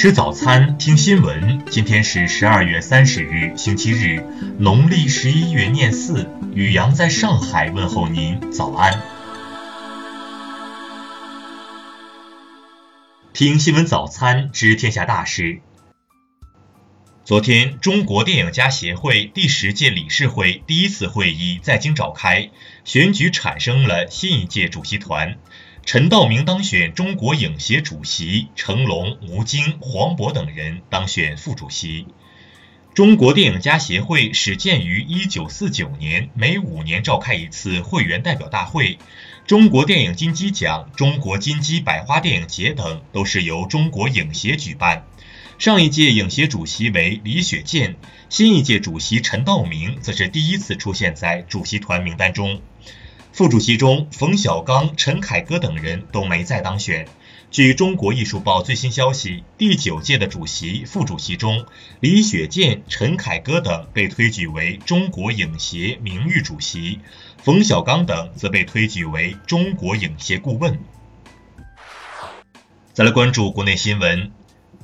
吃早餐，听新闻。今天是十二月三十日，星期日，农历十一月廿四。雨阳在上海问候您，早安。听新闻早餐，知天下大事。昨天，中国电影家协会第十届理事会第一次会议在京召开，选举产生了新一届主席团。陈道明当选中国影协主席，成龙、吴京、黄渤等人当选副主席。中国电影家协会始建于1949年，每五年召开一次会员代表大会。中国电影金鸡奖、中国金鸡百花电影节等都是由中国影协举办。上一届影协主席为李雪健，新一届主席陈道明则是第一次出现在主席团名单中。副主席中，冯小刚、陈凯歌等人都没再当选。据中国艺术报最新消息，第九届的主席、副主席中，李雪健、陈凯歌等被推举为中国影协名誉主席，冯小刚等则被推举为中国影协顾问。再来关注国内新闻。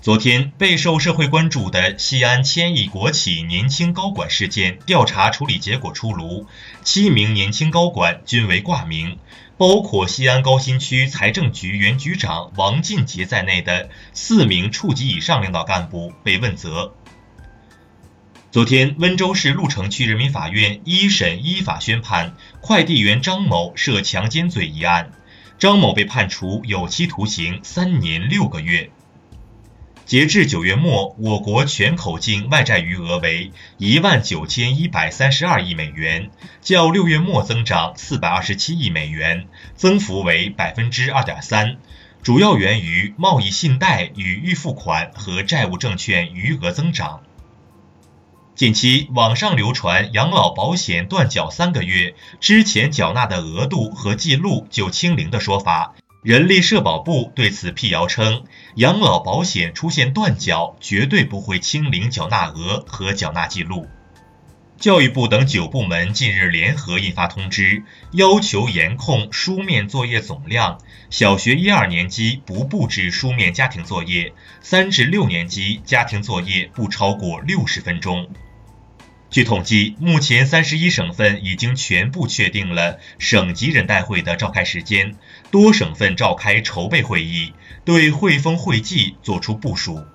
昨天备受社会关注的西安千亿国企年轻高管事件调查处理结果出炉，七名年轻高管均为挂名，包括西安高新区财政局原局长王进杰在内的四名处级以上领导干部被问责。昨天，温州市鹿城区人民法院一审依法宣判快递员张某涉强奸罪一案，张某被判处有期徒刑三年六个月。截至九月末，我国全口径外债余额为一万九千一百三十二亿美元，较六月末增长四百二十七亿美元，增幅为百分之二点三，主要源于贸易信贷与预付款和债务证券余额增长。近期网上流传养老保险断缴三个月之前缴纳的额度和记录就清零的说法。人力社保部对此辟谣称，养老保险出现断缴，绝对不会清零缴纳额和缴纳记录。教育部等九部门近日联合印发通知，要求严控书面作业总量，小学一二年级不布置书面家庭作业，三至六年级家庭作业不超过六十分钟。据统计，目前三十一省份已经全部确定了省级人代会的召开时间，多省份召开筹备会议，对汇丰会计作出部署。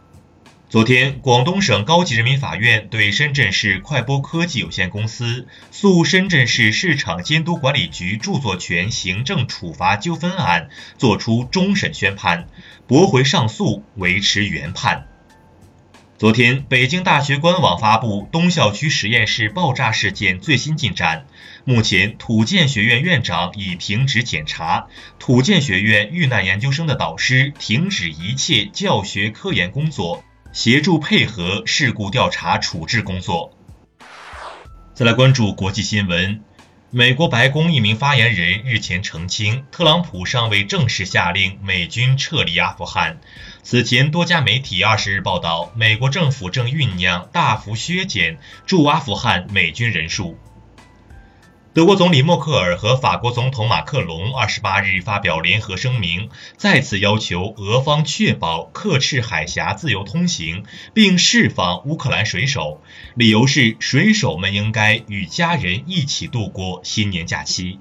昨天，广东省高级人民法院对深圳市快播科技有限公司诉深圳市市场监督管理局著作权行政处罚纠纷案作出终审宣判，驳回上诉，维持原判。昨天，北京大学官网发布东校区实验室爆炸事件最新进展。目前，土建学院院长已停职检查，土建学院遇难研究生的导师停止一切教学科研工作，协助配合事故调查处置工作。再来关注国际新闻。美国白宫一名发言人日前澄清，特朗普尚未正式下令美军撤离阿富汗。此前，多家媒体二十日报道，美国政府正酝酿大幅削减驻阿富汗美军人数。德国总理默克尔和法国总统马克龙二十八日发表联合声明，再次要求俄方确保克赤海峡自由通行，并释放乌克兰水手。理由是水手们应该与家人一起度过新年假期。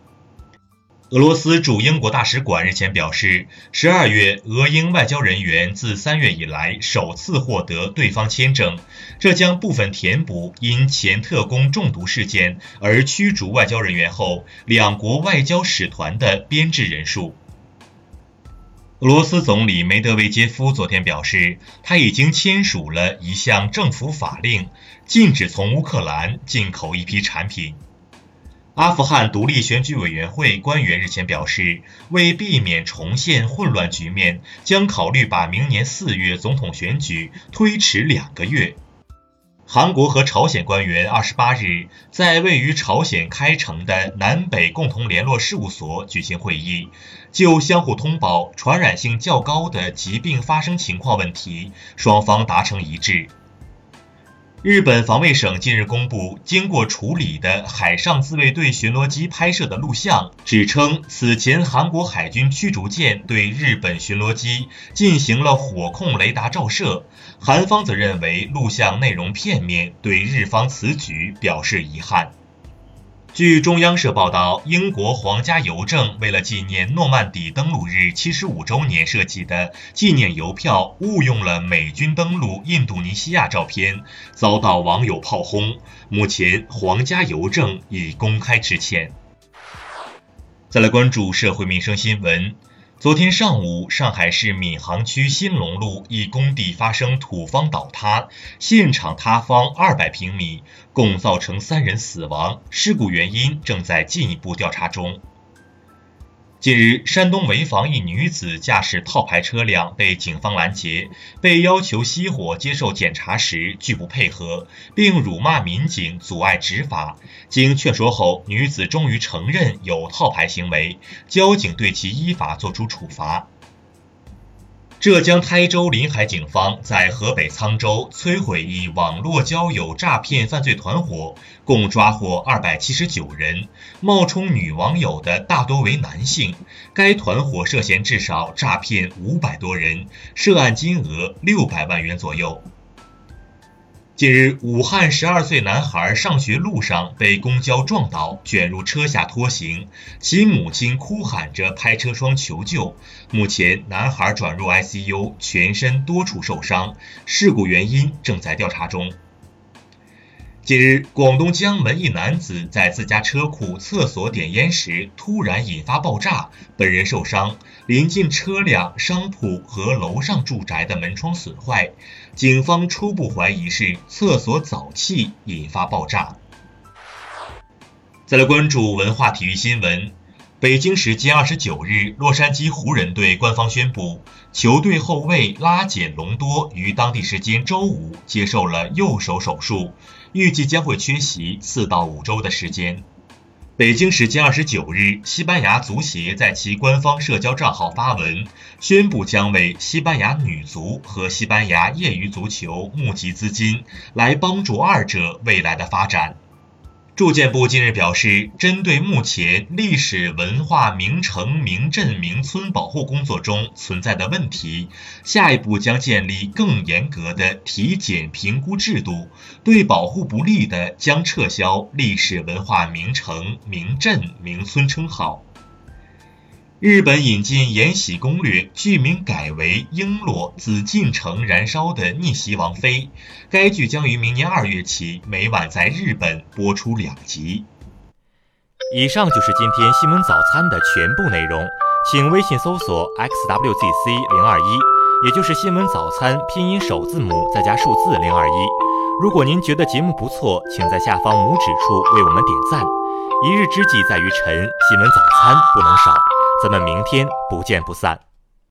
俄罗斯驻英国大使馆日前表示，十二月俄英外交人员自三月以来首次获得对方签证，这将部分填补因前特工中毒事件而驱逐外交人员后两国外交使团的编制人数。俄罗斯总理梅德韦杰夫昨天表示，他已经签署了一项政府法令，禁止从乌克兰进口一批产品。阿富汗独立选举委员会官员日前表示，为避免重现混乱局面，将考虑把明年四月总统选举推迟两个月。韩国和朝鲜官员二十八日在位于朝鲜开城的南北共同联络事务所举行会议，就相互通报传染性较高的疾病发生情况问题，双方达成一致。日本防卫省近日公布经过处理的海上自卫队巡逻机拍摄的录像，指称此前韩国海军驱逐舰对日本巡逻机进行了火控雷达照射。韩方则认为录像内容片面，对日方此举表示遗憾。据中央社报道，英国皇家邮政为了纪念诺曼底登陆日七十五周年设计的纪念邮票误用了美军登陆印度尼西亚照片，遭到网友炮轰。目前，皇家邮政已公开致歉。再来关注社会民生新闻。昨天上午，上海市闵行区新龙路一工地发生土方倒塌，现场塌方二百平米，共造成三人死亡，事故原因正在进一步调查中。近日，山东潍坊一女子驾驶套牌车辆被警方拦截，被要求熄火接受检查时拒不配合，并辱骂民警阻碍执法。经劝说后，女子终于承认有套牌行为，交警对其依法作出处罚。浙江台州临海警方在河北沧州摧毁一网络交友诈骗犯罪团伙，共抓获二百七十九人，冒充女网友的大多为男性。该团伙涉嫌至少诈骗五百多人，涉案金额六百万元左右。近日，武汉十二岁男孩上学路上被公交撞倒，卷入车下拖行，其母亲哭喊着拍车窗求救。目前，男孩转入 ICU，全身多处受伤，事故原因正在调查中。近日，广东江门一男子在自家车库厕所点烟时突然引发爆炸，本人受伤，临近车辆、商铺和楼上住宅的门窗损坏，警方初步怀疑是厕所沼气引发爆炸。再来关注文化体育新闻。北京时间二十九日，洛杉矶湖人队官方宣布，球队后卫拉简·隆多于当地时间周五接受了右手手术，预计将会缺席四到五周的时间。北京时间二十九日，西班牙足协在其官方社交账号发文，宣布将为西班牙女足和西班牙业余足球募集资金，来帮助二者未来的发展。住建部近日表示，针对目前历史文化名城、名镇、名村保护工作中存在的问题，下一步将建立更严格的体检评估制度，对保护不力的将撤销历史文化名城、名镇、名村称号。日本引进《延禧攻略》，剧名改为《璎珞紫禁城燃烧的逆袭王妃》。该剧将于明年二月起每晚在日本播出两集。以上就是今天新闻早餐的全部内容，请微信搜索 xwzc 零二一，也就是新闻早餐拼音首字母再加数字零二一。如果您觉得节目不错，请在下方拇指处为我们点赞。一日之计在于晨，新闻早餐不能少。咱们明天不见不散。